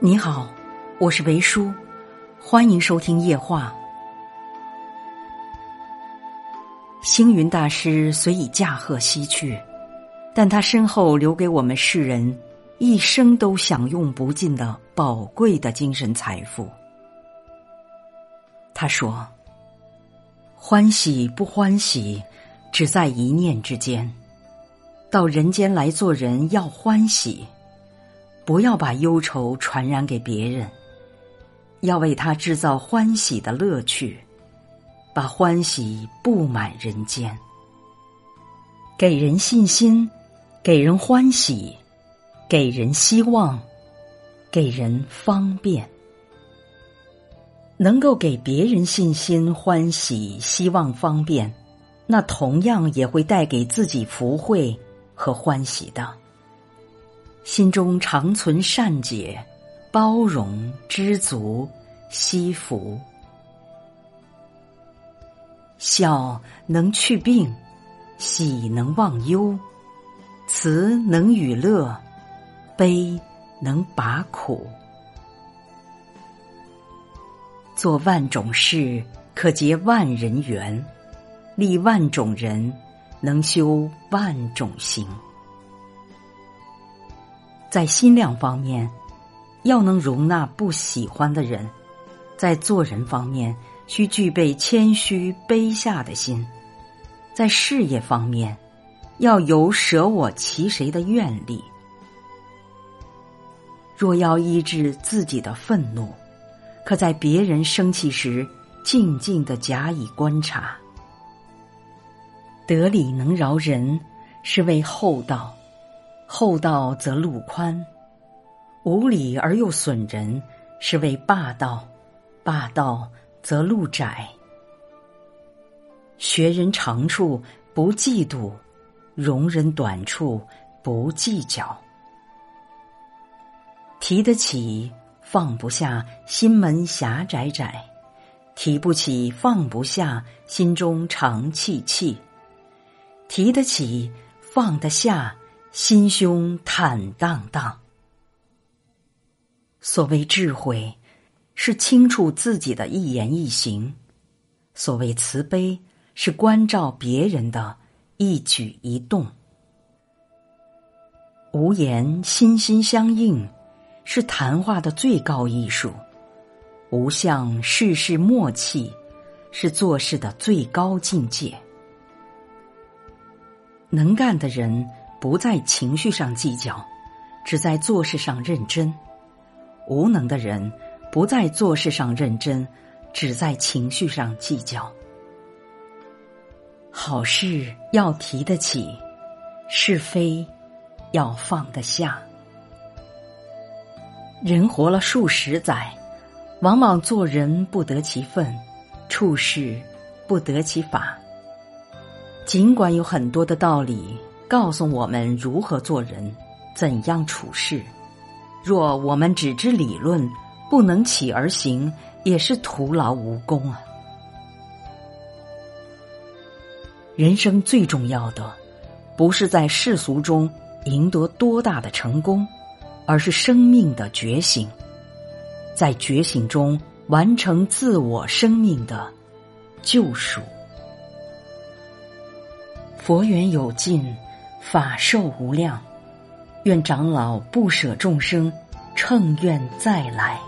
你好，我是维叔，欢迎收听夜话。星云大师虽已驾鹤西去，但他身后留给我们世人一生都享用不尽的宝贵的精神财富。他说：“欢喜不欢喜，只在一念之间。到人间来做人，要欢喜。”不要把忧愁传染给别人，要为他制造欢喜的乐趣，把欢喜布满人间，给人信心，给人欢喜，给人希望，给人方便。能够给别人信心、欢喜、希望、方便，那同样也会带给自己福慧和欢喜的。心中常存善解、包容、知足、惜福。笑能去病，喜能忘忧，慈能与乐，悲能拔苦。做万种事，可结万人缘；立万种人，能修万种行。在心量方面，要能容纳不喜欢的人；在做人方面，需具备谦虚卑下的心；在事业方面，要有舍我其谁的愿力。若要医治自己的愤怒，可在别人生气时，静静的假以观察。得理能饶人，是为厚道。厚道则路宽，无礼而又损人，是为霸道；霸道则路窄。学人长处不嫉妒，容人短处不计较。提得起放不下，心门狭窄窄；提不起放不下，心中常气气。提得起放得下。心胸坦荡荡。所谓智慧，是清楚自己的一言一行；所谓慈悲，是关照别人的一举一动。无言心心相印，是谈话的最高艺术；无相事事默契，是做事的最高境界。能干的人。不在情绪上计较，只在做事上认真；无能的人不在做事上认真，只在情绪上计较。好事要提得起，是非要放得下。人活了数十载，往往做人不得其分，处事不得其法。尽管有很多的道理。告诉我们如何做人，怎样处事。若我们只知理论，不能起而行，也是徒劳无功啊！人生最重要的，不是在世俗中赢得多大的成功，而是生命的觉醒，在觉醒中完成自我生命的救赎。佛缘有尽。法寿无量，愿长老不舍众生，乘愿再来。